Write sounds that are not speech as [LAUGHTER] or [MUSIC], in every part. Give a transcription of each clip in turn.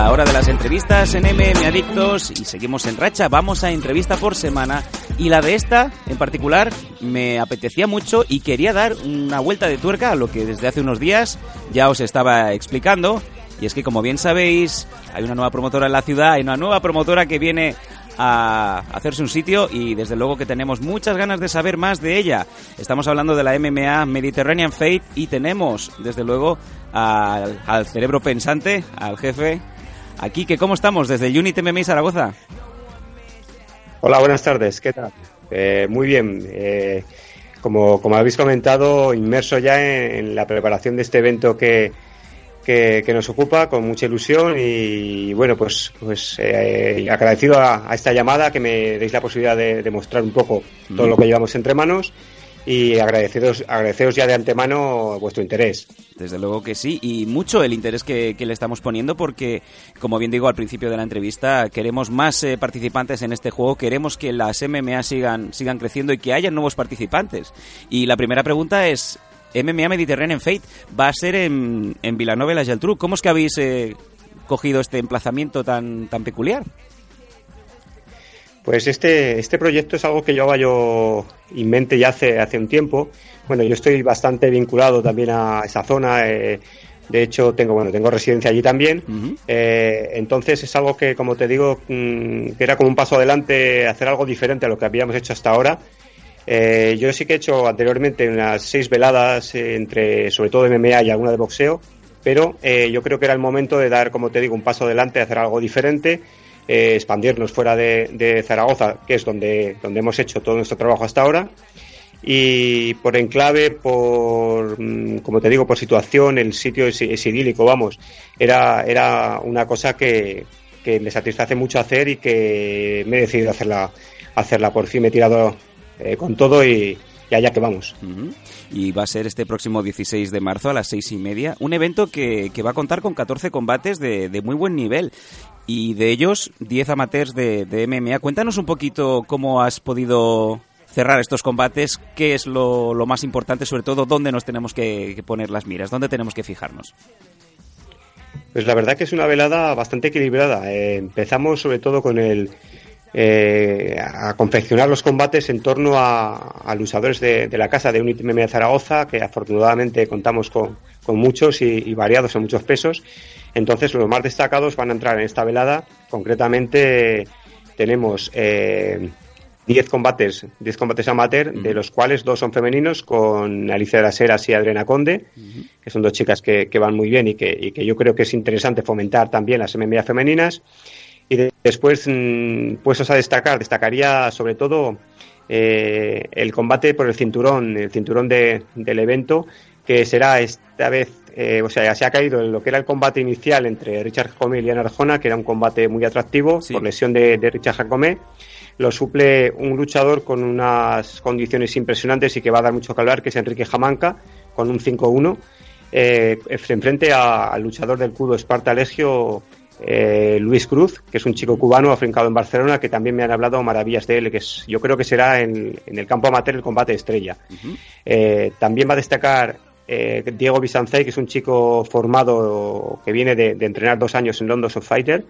La hora de las entrevistas en MM Adictos y seguimos en racha. Vamos a entrevista por semana y la de esta en particular me apetecía mucho y quería dar una vuelta de tuerca a lo que desde hace unos días ya os estaba explicando. Y es que como bien sabéis, hay una nueva promotora en la ciudad, hay una nueva promotora que viene a hacerse un sitio y desde luego que tenemos muchas ganas de saber más de ella. Estamos hablando de la MMA Mediterranean Fate y tenemos desde luego al, cerebro pensante, al jefe. Aquí, que ¿cómo estamos desde el Unity MMA Zaragoza? Hola, buenas tardes, ¿qué tal? Eh, muy bien, eh, como, como habéis comentado, inmerso ya en la preparación de este evento que, que, nos ocupa con mucha ilusión y bueno, pues, pues eh, agradecido a, esta llamada que me deis la posibilidad de, de mostrar un poco todo lo que llevamos entre manos y agradeceros, agradeceros ya de antemano vuestro interés. Desde luego que sí, y mucho el interés que, le estamos poniendo porque, como bien digo al principio de la entrevista, queremos más eh, participantes en este juego, queremos que las MMA sigan, sigan creciendo y que haya nuevos participantes. Y la primera pregunta es, MMA Mediterranean Fate va a ser en, en y la Geltrú. ¿Cómo es que habéis eh, cogido este emplazamiento tan, tan peculiar? Pues este, este proyecto es algo que llevaba yo en mente ya hace, hace un tiempo. Bueno, yo estoy bastante vinculado también a esa zona. Eh, de hecho, tengo, bueno, tengo residencia allí también. Eh, entonces es algo que, como te digo, mm, que era como un paso adelante, hacer algo diferente a lo que habíamos hecho hasta ahora. Eh, yo sí que he hecho anteriormente unas seis veladas entre, sobre todo de MMA y alguna de boxeo, pero eh, yo creo que era el momento de dar, como te digo, un paso adelante, hacer algo diferente, eh, expandirnos fuera de, Zaragoza, que es donde, donde hemos hecho todo nuestro trabajo hasta ahora. Y por enclave, por, mm, como te digo, por situación, el sitio es, idílico, vamos. Era, era una cosa que, que me satisface mucho hacer y que me he decidido hacerla, hacerla. Por fin me he tirado eh, con todo y, allá que vamos. Y va a ser este próximo 16 de marzo a las seis y media, un evento que, va a contar con 14 combates de, muy buen nivel y de ellos 10 amateurs de, MMA. Cuéntanos un poquito cómo has podido cerrar estos combates, qué es lo, más importante, sobre todo dónde nos tenemos que, poner las miras, dónde tenemos que fijarnos. Pues la verdad que es una velada bastante equilibrada. Eh, empezamos sobre todo con el eh, a confeccionar los combates en torno a, los usadores de, la casa de Unity MMA Zaragoza, que afortunadamente contamos con, muchos y, variados en muchos pesos. Entonces, los más destacados van a entrar en esta velada. Concretamente, tenemos 10 eh, combates, 10 combates amateur, de los cuales dos son femeninos, con Alicia de las Heras y Adriana Conde, que son dos chicas que, van muy bien y que, y que yo creo que es interesante fomentar también las MMA femeninas. Y después, mm, puestos a destacar, destacaría sobre todo eh, el combate por el cinturón, el cinturón de, del evento, que será esta vez, eh, o sea, ya se ha caído en lo que era el combate inicial entre Richard Jacome y Liana Arjona, que era un combate muy atractivo por lesión de, Richard Jacome. Lo suple un luchador con unas condiciones impresionantes y que va a dar mucho que hablar, que es Enrique Jamanca, con un 5-1. Eh, frente al luchador del cudo Esparta Legio, eh, Luis Cruz, que es un chico cubano afincado en Barcelona, que también me han hablado maravillas de él, que es, yo creo que será en, el campo amateur el combate estrella. Eh, también va a destacar eh, Diego Bisancey, que es un chico formado que viene de, entrenar dos años en London of Fighter.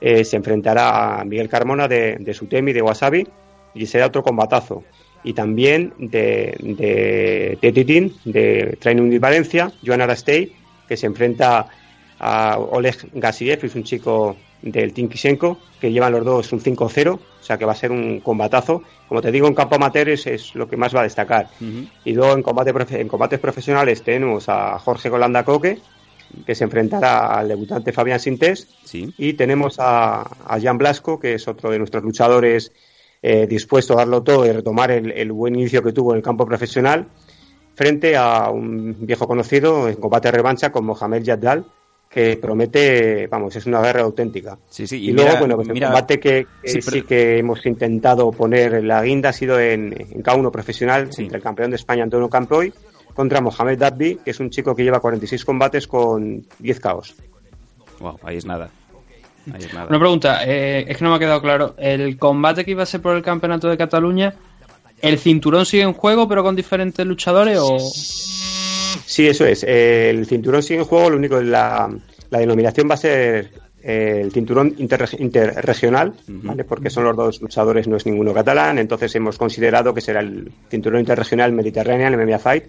se enfrentará a Miguel Carmona de, de Sutemi, de Wasabi, y será otro combatazo. Y también de, de, de de Training de Valencia, Joan Arastey, que se enfrenta a Oleg Gassiev, es un chico del Tinkishenko, que llevan los dos un 5-0, o sea que va a ser un combatazo. Como te digo, en campo amateur es, lo que más va a destacar. Y luego en, combate, en combates profesionales tenemos a Jorge Golanda Coque, que se enfrentará al debutante Fabián Sintés, y tenemos a, a Jan Blasco, que es otro de nuestros luchadores eh, dispuesto a darlo todo y retomar el, buen inicio que tuvo en el campo profesional, frente a un viejo conocido en combate revancha con Mohamed Yaddal, que promete, vamos, es una guerra auténtica. Sí, sí, y, luego, bueno, pues el combate que, sí, que hemos intentado poner la guinda ha sido en, en K1 profesional entre el campeón de España Antonio Campoy contra Mohamed Dabbi, que es un chico que lleva 46 combates con 10 caos. Wow, ahí es nada. Ahí es nada. Una pregunta, eh, es que no me ha quedado claro. ¿El combate que iba a ser por el campeonato de Cataluña, el cinturón sigue en juego pero con diferentes luchadores o...? Sí, eso es. El cinturón sigue en juego, lo único, la, la denominación va a ser el cinturón interregional, ¿vale? porque son los dos luchadores, no es ninguno catalán, entonces hemos considerado que será el cinturón interregional Mediterranean MMA Fight.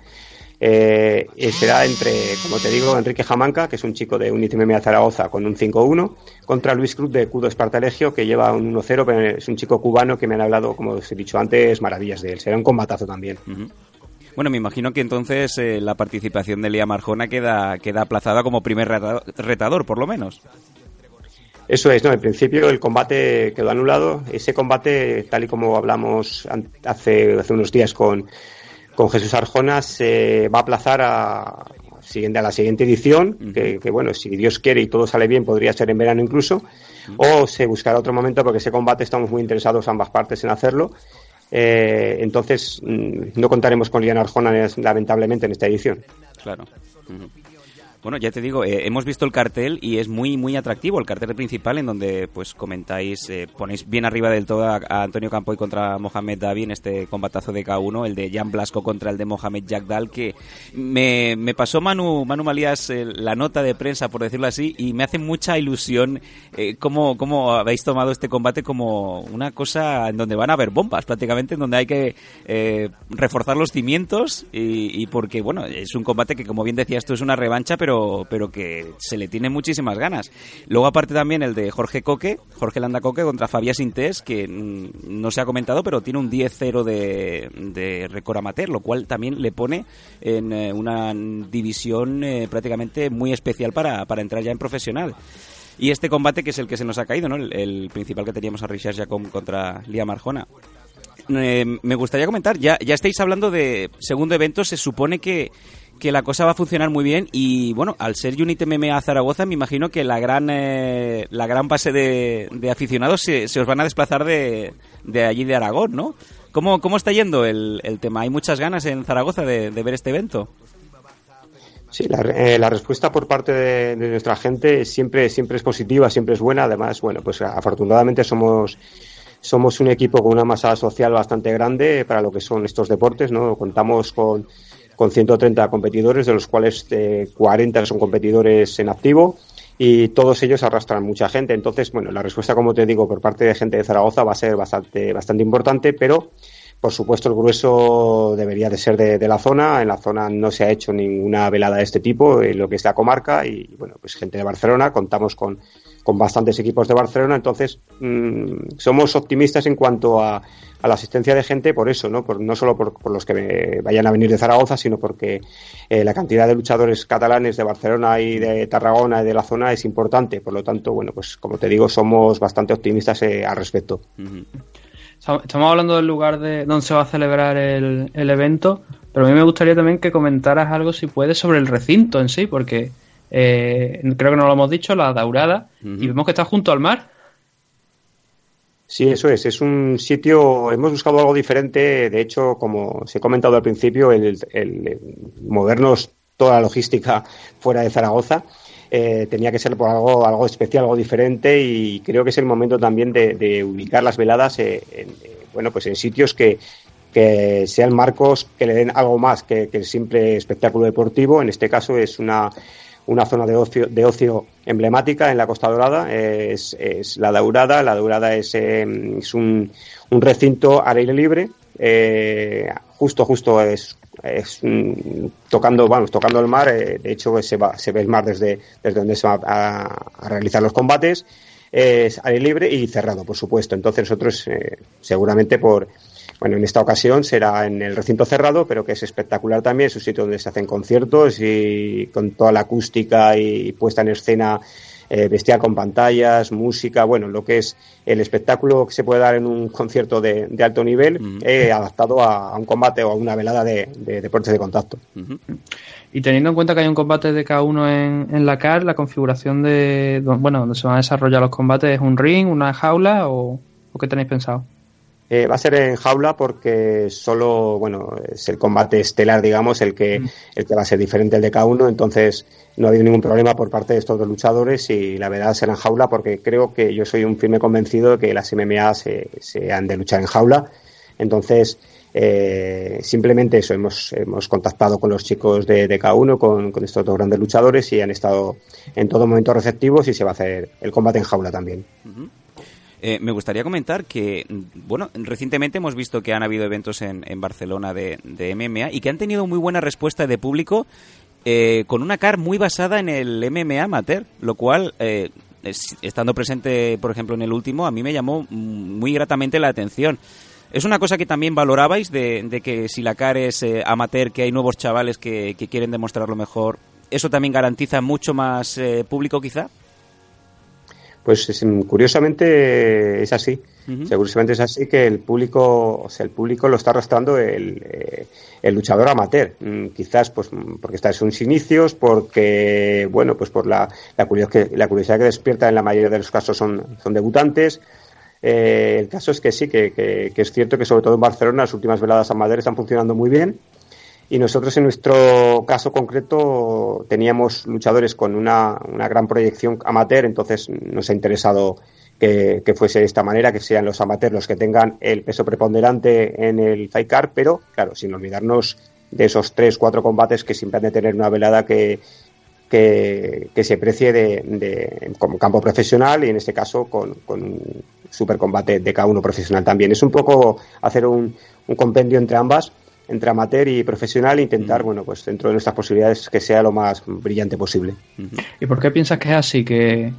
Eh, será entre, como te digo, Enrique Jamanca, que es un chico de Unity MMA Zaragoza con un 5-1, contra Luis Cruz de Cudo Espartalegio, que lleva un 1-0, pero es un chico cubano que me han hablado, como os he dicho antes, maravillas de él. Será un combatazo también. Bueno, me imagino que entonces eh, la participación de Lía Marjona queda, queda aplazada como primer retador, por lo menos. Eso es, no, en principio el combate quedó anulado. Ese combate, tal y como hablamos hace, hace unos días con, con Jesús Arjona, se va a aplazar a, siguiente, a la siguiente edición, que, bueno, si Dios quiere y todo sale bien, podría ser en verano incluso, o se buscará otro momento porque ese combate estamos muy interesados ambas partes en hacerlo eh, entonces, mm, no contaremos con Liana Arjona, lamentablemente, en esta edición. Claro. Bueno, ya te digo, eh, hemos visto el cartel y es muy muy atractivo el cartel principal en donde pues comentáis, eh, ponéis bien arriba del todo a, Antonio Campoy contra Mohamed Davi en este combatazo de K1, el de Jan Blasco contra el de Mohamed Jagdal, que me, me pasó Manu, Manu Malías eh, la nota de prensa, por decirlo así, y me hace mucha ilusión cómo, cómo habéis tomado este combate como una cosa en donde van a haber bombas prácticamente, en donde hay que reforzar los cimientos y, y porque, bueno, es un combate que como bien decías tú es una revancha, pero pero, que se le tiene muchísimas ganas. Luego aparte también el de Jorge Coque, Jorge Landa Coque contra Fabián Sintés, que mm, no se ha comentado, pero tiene un 10-0 de, de récord amateur, lo cual también le pone en eh, una división eh, prácticamente muy especial para, para entrar ya en profesional. Y este combate que es el que se nos ha caído, ¿no? El, principal que teníamos a Richard Jacom contra Lía Marjona. Eh, me gustaría comentar, ya, ya estáis hablando de segundo evento, se supone que que la cosa va a funcionar muy bien y bueno, al ser Unity MMA Zaragoza me imagino que la gran eh, la gran base de, aficionados se, os van a desplazar de, de, allí de Aragón, ¿no? ¿Cómo, cómo está yendo el, el tema? ¿Hay muchas ganas en Zaragoza de, ver este evento? Sí, la, eh, la, respuesta por parte de, nuestra gente siempre, siempre es positiva, siempre es buena. Además, bueno, pues afortunadamente somos somos un equipo con una masa social bastante grande para lo que son estos deportes, ¿no? Contamos con con 130 competidores, de los cuales 40 eh, son competidores en activo y todos ellos arrastran mucha gente. Entonces, bueno, la respuesta, como te digo, por parte de gente de Zaragoza va a ser bastante, bastante importante, pero por supuesto el grueso debería de ser de, la zona. En la zona no se ha hecho ninguna velada de este tipo, en lo que es la comarca, y bueno, pues gente de Barcelona, contamos con con bastantes equipos de Barcelona, entonces mm, somos optimistas en cuanto a, la asistencia de gente por eso, no, por, no solo por, los que vayan a venir de Zaragoza, sino porque eh, la cantidad de luchadores catalanes de Barcelona y de Tarragona y de la zona es importante, por lo tanto, bueno, pues como te digo, somos bastante optimistas eh, al respecto. Estamos hablando del lugar de donde se va a celebrar el, el evento, pero a mí me gustaría también que comentaras algo, si puedes, sobre el recinto en sí, porque eh, creo que no lo hemos dicho, la Daurada, y vemos que está junto al mar. Sí, eso es. Es un sitio. Hemos buscado algo diferente. De hecho, como se ha comentado al principio, el, movernos toda la logística fuera de Zaragoza eh, tenía que ser por algo, algo especial, algo diferente. Y creo que es el momento también de, ubicar las veladas en, bueno, pues en sitios que, que sean marcos que le den algo más que, el simple espectáculo deportivo. En este caso es una una zona de ocio, de ocio emblemática en la Costa Dorada, es, es la Daurada. La Daurada es, em, es un, un, recinto al aire libre, eh, justo, justo es, es tocando, vamos, tocando el mar. Eh, de hecho, se, va, se ve el mar desde, desde donde se va a, a realizar los combates. Es aire libre y cerrado, por supuesto. Entonces nosotros, eh, seguramente por bueno, en esta ocasión será en el recinto cerrado, pero que es espectacular también, es un sitio donde se hacen conciertos y con toda la acústica y puesta en escena eh, bestial con pantallas, música, bueno, lo que es el espectáculo que se puede dar en un concierto de, alto nivel eh, adaptado a, un combate o a una velada de, deportes de contacto. Y teniendo en cuenta que hay un combate de cada uno en, en la CAR, la configuración de, bueno, donde se van a desarrollar los combates es un ring, una jaula o, o qué tenéis pensado? Eh, va a ser en jaula porque solo, bueno, es el combate estelar, digamos, el que, mm. el que va a ser diferente al de cada uno. Entonces, no ha habido ningún problema por parte de estos dos luchadores y la verdad será en jaula porque creo que yo soy un firme convencido de que las MMA se, se han de luchar en jaula. Entonces, eh, simplemente eso, hemos, hemos contactado con los chicos de, de K1, con, con, estos dos grandes luchadores y han estado en todo momento receptivos y se va a hacer el combate en jaula también. Uh -huh. Eh, me gustaría comentar que, bueno, recientemente hemos visto que han habido eventos en, Barcelona de, MMA y que han tenido muy buena respuesta de público eh, con una car muy basada en el MMA amateur, lo cual, eh, estando presente, por ejemplo, en el último, a mí me llamó muy gratamente la atención. ¿Es una cosa que también valorabais de, de que si la CAR es eh, amateur, que hay nuevos chavales que, que, quieren demostrarlo mejor, eso también garantiza mucho más eh, público quizá? Pues es, curiosamente es así. Uh -huh. Curiosamente es así que el público, o sea, el público lo está arrastrando el, eh, el luchador amateur. Mm, quizás pues porque está en sus inicios, porque bueno, pues por la, la, curiosidad que, la curiosidad que despierta en la mayoría de los casos son, son debutantes. Eh, el caso es que sí, que, que, que, es cierto que sobre todo en Barcelona las últimas veladas amateur están funcionando muy bien y nosotros en nuestro caso concreto teníamos luchadores con una, una gran proyección amateur, entonces nos ha interesado que, que, fuese de esta manera, que sean los amateurs los que tengan el peso preponderante en el fight card, pero claro, sin olvidarnos de esos tres, cuatro combates que siempre han de tener una velada que, que, que se precie de, de, como campo profesional y en este caso con, con un super combate de cada uno profesional también. Es un poco hacer un, un compendio entre ambas entre amateur y profesional e intentar, bueno, pues dentro de nuestras posibilidades que sea lo más brillante posible. ¿Y por qué piensas que es así? Que,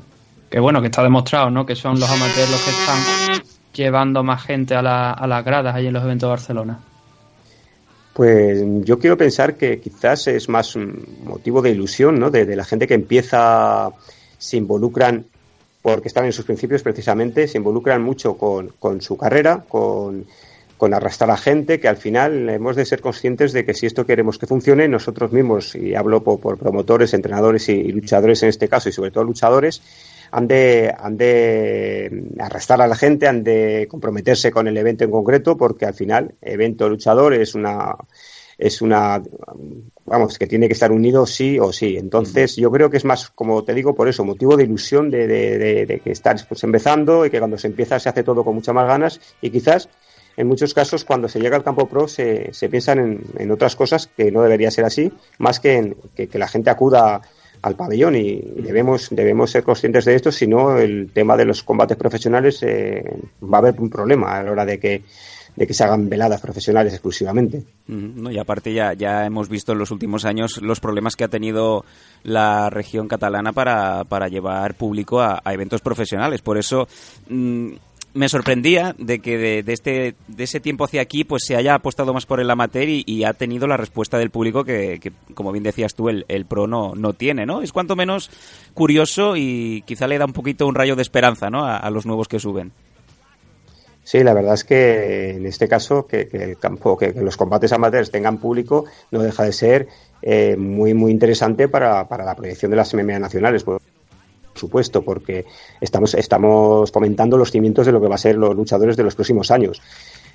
que bueno, que está demostrado, ¿no? Que son los amateurs los que están llevando más gente a, la, a las gradas ahí en los eventos de Barcelona. Pues yo quiero pensar que quizás es más un motivo de ilusión, ¿no? De, de la gente que empieza, se involucran porque están en sus principios precisamente, se involucran mucho con, con su carrera, con con arrastrar a gente, que al final hemos de ser conscientes de que si esto queremos que funcione, nosotros mismos, y hablo por, por promotores, entrenadores y, y, luchadores en este caso, y sobre todo luchadores, han de, han de arrastrar a la gente, han de comprometerse con el evento en concreto, porque al final, evento luchador es una es una vamos que tiene que estar unido sí o sí. Entonces yo creo que es más como te digo por eso motivo de ilusión de, de, de, de que estás pues empezando y que cuando se empieza se hace todo con muchas más ganas y quizás en muchos casos cuando se llega al campo pro se, se piensan en, en, otras cosas que no debería ser así, más que en que, la gente acuda al pabellón y, debemos, debemos ser conscientes de esto, si no el tema de los combates profesionales eh, va a haber un problema a la hora de que de que se hagan veladas profesionales exclusivamente. No, y aparte ya, ya hemos visto en los últimos años los problemas que ha tenido la región catalana para, para llevar público a, a eventos profesionales. Por eso mmm, me sorprendía de que de, este, de ese tiempo hacia aquí pues se haya apostado más por el amateur y, ha tenido la respuesta del público que, como bien decías tú, el, pro no, no tiene, ¿no? Es cuanto menos curioso y quizá le da un poquito un rayo de esperanza, ¿no? A, los nuevos que suben. Sí, la verdad es que en este caso que, el campo, que, los combates amateurs tengan público no deja de ser eh, muy muy interesante para, para la proyección de las MMA nacionales. Supuesto, porque estamos, estamos fomentando los cimientos de lo que va a ser los luchadores de los próximos años.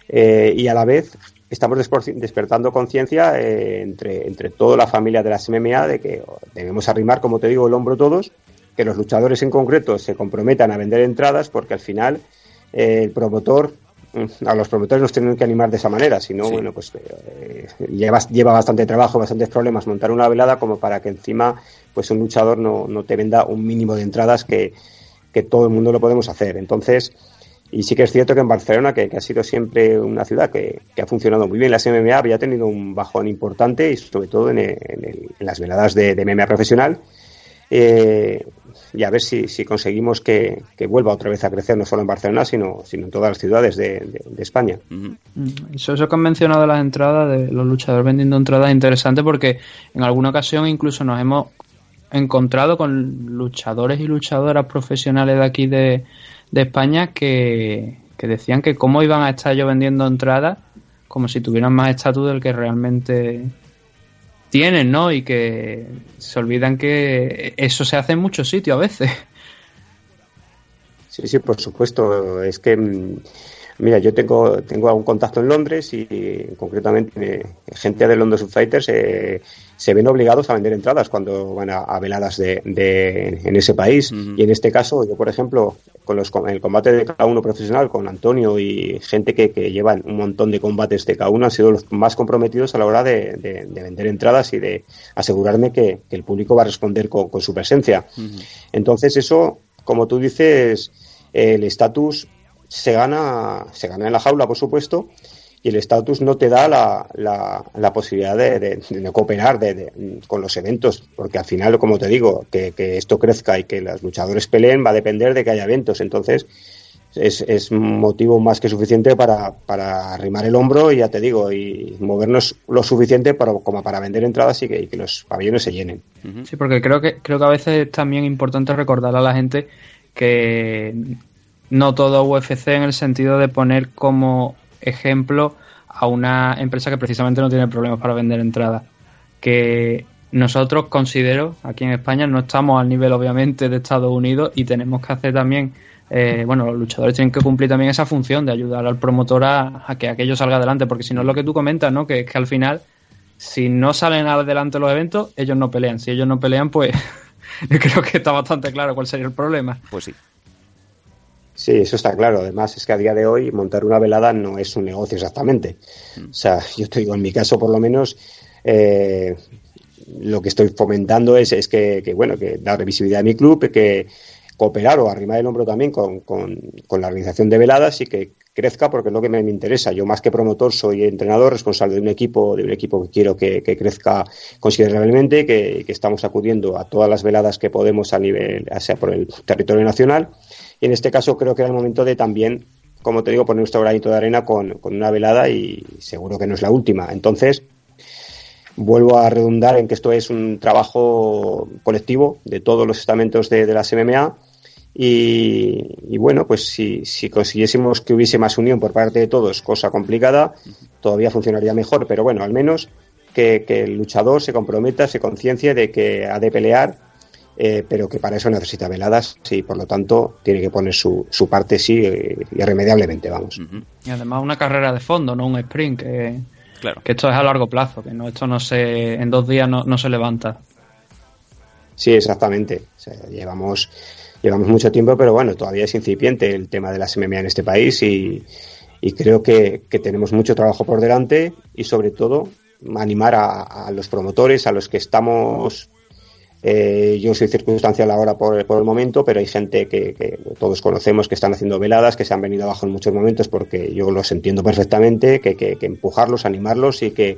Eh, y a la vez estamos despertando conciencia eh, entre, entre toda la familia de las MMA de que debemos arrimar, como te digo, el hombro todos, que los luchadores en concreto se comprometan a vender entradas porque al final eh, el promotor a los promotores nos tienen que animar de esa manera, si no, sí. bueno, pues eh, lleva, lleva bastante trabajo, bastantes problemas montar una velada como para que encima pues un luchador no, no te venda un mínimo de entradas que, que, todo el mundo lo podemos hacer. Entonces, y sí que es cierto que en Barcelona, que, que ha sido siempre una ciudad que, que, ha funcionado muy bien, la MMA había tenido un bajón importante y sobre todo en, el, en, el, en las veladas de, de MMA profesional. Eh, y a ver si, si conseguimos que, que, vuelva otra vez a crecer, no solo en Barcelona, sino, sino en todas las ciudades de, de, de España. Uh -huh. Eso, eso que han mencionado las entradas, de los luchadores vendiendo entradas, es interesante porque en alguna ocasión incluso nos hemos encontrado con luchadores y luchadoras profesionales de aquí de, de España que, que, decían que cómo iban a estar yo vendiendo entradas como si tuvieran más estatus del que realmente tienen, ¿no? Y que se olvidan que eso se hace en muchos sitios a veces. Sí, sí, por supuesto. Es que, mm, mira, yo tengo, tengo un contacto en Londres y concretamente gente de London Fighters eh, se ven obligados a vender entradas cuando van a, veladas de, en ese país. Y en este caso, yo, por ejemplo, con, los, el combate de cada uno profesional, con Antonio y gente que, que llevan un montón de combates de cada uno, han sido los más comprometidos a la hora de, vender entradas y de asegurarme que, el público va a responder con, su presencia. Entonces, eso, como tú dices, el estatus se gana, se gana en la jaula, por supuesto, y el estatus no te da la, la, posibilidad de, de, cooperar con los eventos, porque al final, como te digo, que, esto crezca y que los luchadores peleen va a depender de que haya eventos. Entonces, es, es motivo más que suficiente para, para arrimar el hombro y ya te digo, y movernos lo suficiente para, como para vender entradas y que, los pabellones se llenen. Sí, porque creo que, creo que a veces es también importante recordar a la gente que no todo UFC en el sentido de poner como ejemplo a una empresa que precisamente no tiene problemas para vender entradas. Que nosotros considero, aquí en España, no estamos al nivel obviamente de Estados Unidos y tenemos que hacer también, eh, bueno, los luchadores tienen que cumplir también esa función de ayudar al promotor a, que aquello salga adelante, porque si no es lo que tú comentas, ¿no? Que es que al final, si no salen adelante los eventos, ellos no pelean. Si ellos no pelean, pues [LAUGHS] creo que está bastante claro cuál sería el problema. Pues sí. Sí, eso está claro. Además, es que a día de hoy montar una velada no es un negocio exactamente. Mm. O sea, yo te digo, en mi caso por lo menos, eh, lo que estoy fomentando es, es que, bueno, que dar visibilidad a mi club, que cooperar o arrimar el hombro también con, con, la organización de veladas y que crezca porque es lo que me, interesa. Yo más que promotor soy entrenador, responsable de un equipo, de un equipo que quiero que, crezca considerablemente, que, que, estamos acudiendo a todas las veladas que podemos a nivel, sea por el territorio nacional y en este caso creo que era el momento de también, como te digo, poner nuestro granito de arena con, una velada y seguro que no es la última. Entonces, vuelvo a redundar en que esto es un trabajo colectivo de todos los estamentos de, las MMA. Y, bueno, pues si, consiguiésemos que hubiese más unión por parte de todos, cosa complicada, todavía funcionaría mejor, pero bueno, al menos que, que el luchador se comprometa, se conciencie de que ha de pelear eh, pero que para eso necesita veladas y por lo tanto tiene que poner su, su parte sí eh, irremediablemente, vamos. Y además una carrera de fondo, no un sprint, que, claro. que esto es a largo plazo, que no esto no se en dos días no, se levanta. Sí, exactamente. llevamos llevamos mucho tiempo, pero bueno, todavía es incipiente el tema de las MMA en este país y, y creo que, que, tenemos mucho trabajo por delante y sobre todo animar a, a los promotores, a los que estamos eh, yo soy circunstancial ahora por, el momento, pero hay gente que, todos conocemos que están haciendo veladas, que se han venido abajo en muchos momentos porque yo los entiendo perfectamente, que, que, que empujarlos, animarlos y que,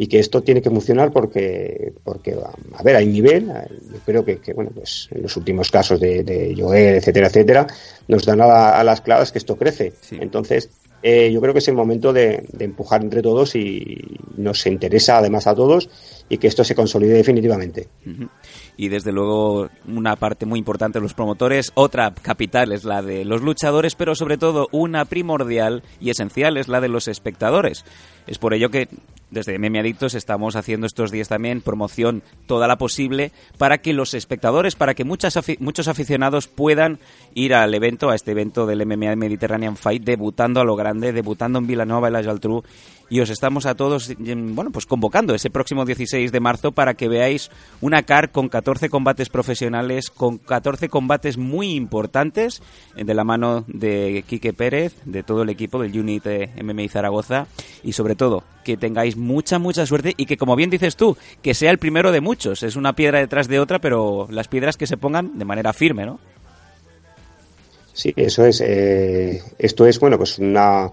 y que esto tiene que funcionar porque, porque a ver, hay nivel. Yo creo que, bueno, pues en los últimos casos de, de Joel, etcétera, etcétera, nos dan a, las claves que esto crece. Entonces, eh, yo creo que es el momento de, de, empujar entre todos y nos interesa además a todos y que esto se consolide definitivamente. Y desde luego una parte muy importante de los promotores, otra capital es la de los luchadores, pero sobre todo una primordial y esencial es la de los espectadores. Es por ello que desde Meme Adictos estamos haciendo estos días también promoción toda la posible para que los espectadores, para que muchas muchos aficionados puedan ir al evento, a este evento del MMA Mediterranean Fight, debutando a lo grande, debutando en Villanova y la Jaltrú y os estamos a todos, bueno, pues convocando ese próximo 16 de marzo para que veáis una CAR con 14 combates profesionales, con 14 combates muy importantes eh, de la mano de Quique Pérez, de todo el equipo del Unit MMA Zaragoza. Y sobre todo que tengáis mucha, mucha suerte y que como bien dices tú, que sea el primero de muchos. Es una piedra detrás de otra, pero las piedras que se pongan de manera firme, ¿no? Sí, eso es. Eh, esto es, bueno, pues una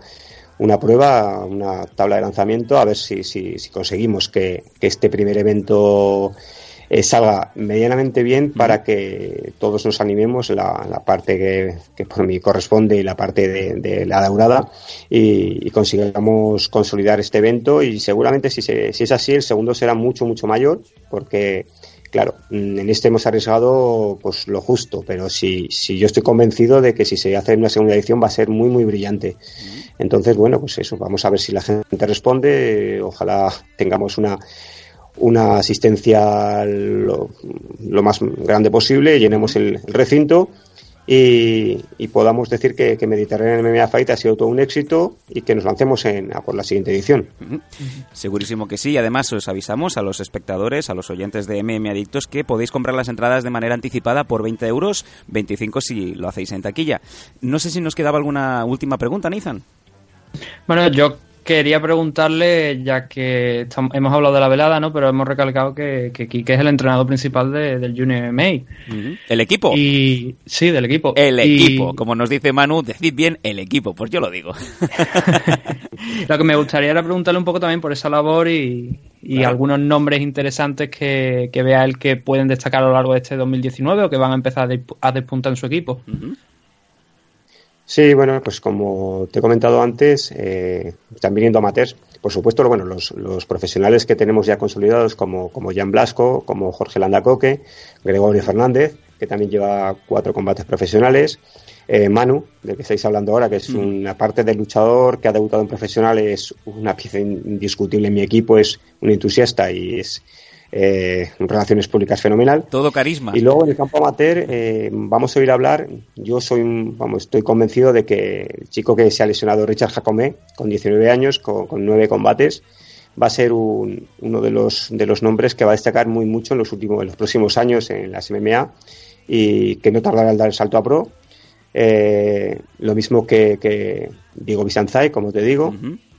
una prueba, una tabla de lanzamiento, a ver si, si, si conseguimos que, este primer evento eh, salga medianamente bien para que todos nos animemos la, la parte que, que, por mí corresponde y la parte de, la daurada y, consigamos consolidar este evento y seguramente si, si es así el segundo será mucho mucho mayor porque claro, en este hemos arriesgado pues lo justo, pero si, si yo estoy convencido de que si se hace una segunda edición va a ser muy muy brillante. Entonces, bueno, pues eso, vamos a ver si la gente responde, ojalá tengamos una, una asistencia lo, más grande posible, llenemos el, recinto y, podamos decir que, que Mediterranean MMA Fight ha sido todo un éxito y que nos lancemos en, a por la siguiente edición. Segurísimo que sí. Y además os avisamos a los espectadores, a los oyentes de MMA Adictos, que podéis comprar las entradas de manera anticipada por 20 euros, 25 si lo hacéis en taquilla. No sé si nos quedaba alguna última pregunta, Nathan. Bueno, yo quería preguntarle, ya que hemos hablado de la velada, ¿no? Pero hemos recalcado que, que Kike es el entrenador principal del Junior MMA. ¿El equipo? Y sí, del equipo. El equipo, como nos dice Manu, decid bien el equipo, pues yo lo digo. [LAUGHS] lo que me gustaría era preguntarle un poco también por esa labor y, algunos nombres interesantes que, vea él que pueden destacar a lo largo de este 2019 o que van a empezar a despuntar en su equipo. Sí, bueno, pues como te he comentado antes, eh, están viniendo amateurs. Por supuesto, bueno, los, los, profesionales que tenemos ya consolidados, como, como Jan Blasco, como Jorge Landacoque, Gregorio Fernández, que también lleva cuatro combates profesionales, eh, Manu, de que estáis hablando ahora, que es mm. una parte del luchador que ha debutado en profesional, es una pieza indiscutible en mi equipo, es un entusiasta y es eh, relaciones públicas fenomenal. Todo carisma. Y luego en el campo amateur eh, vamos a oír hablar, yo soy, vamos, estoy convencido de que el chico que se ha lesionado, Richard Jacomé, con 19 años, con, nueve combates, va a ser uno de los, de los nombres que va a destacar muy mucho en los, últimos, en los próximos años en las MMA y que no tardará en dar el salto a pro. Eh, lo mismo que, que Diego Bizanzay, como te digo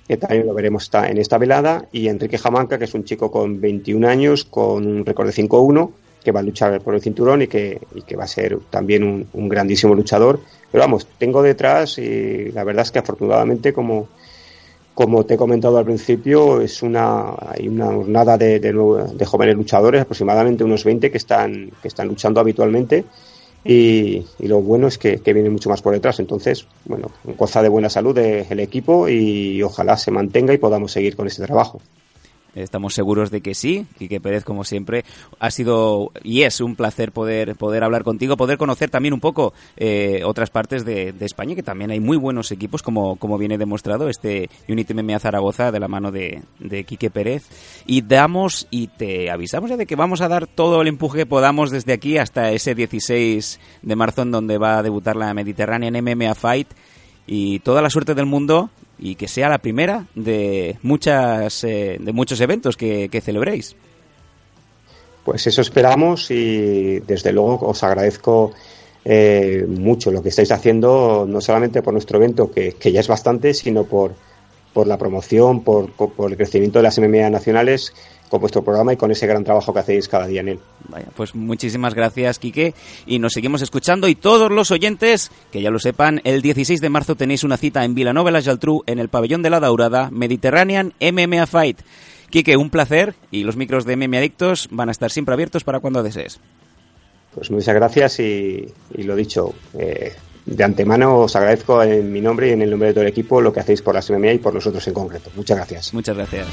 que también lo veremos en esta velada, y Enrique Jamanca, que es un chico con 21 años, con un récord de 5-1, que va a luchar por el cinturón y que, va a ser también un, grandísimo luchador. Pero vamos, tengo detrás y la verdad es que afortunadamente, como, como te he comentado al principio, es una, hay una jornada de, de, jóvenes luchadores, aproximadamente unos 20 que están, que están luchando habitualmente y, lo bueno es que, viene mucho más por detrás. Entonces, bueno, goza de buena salud el equipo y ojalá se mantenga y podamos seguir con este trabajo. Estamos seguros de que sí. Quique Pérez, como siempre, ha sido y es un placer poder, poder hablar contigo, poder conocer también un poco eh, otras partes de, España, que también hay muy buenos equipos, como, como viene demostrado este Unity MMA Zaragoza de la mano de, de Quique Pérez. Y damos y te avisamos ya de que vamos a dar todo el empuje que podamos desde aquí hasta ese 16 de marzo, en donde va a debutar la Mediterranean MMA Fight. Y toda la suerte del mundo y que sea la primera de muchas eh, de muchos eventos que, celebréis. Pues eso esperamos y desde luego os agradezco eh, mucho lo que estáis haciendo, no solamente por nuestro evento, que, que ya es bastante, sino por, por la promoción, por, por, el crecimiento de las MMA nacionales con vuestro programa y con ese gran trabajo que hacéis cada día en él. Vaya, pues muchísimas gracias, Quique, y nos seguimos escuchando. Y todos los oyentes, que ya lo sepan, el 16 de marzo tenéis una cita en Vilanova La Geltrú, en el pabellón de la Daurada, Mediterranean MMA Fight. Quique, un placer, y los micros de MMA Adictos van a estar siempre abiertos para cuando desees. Pues muchas gracias y, lo dicho, eh, de antemano os agradezco en mi nombre y en el nombre de todo el equipo lo que hacéis por la MMA y por nosotros en concreto. Muchas gracias. Muchas gracias.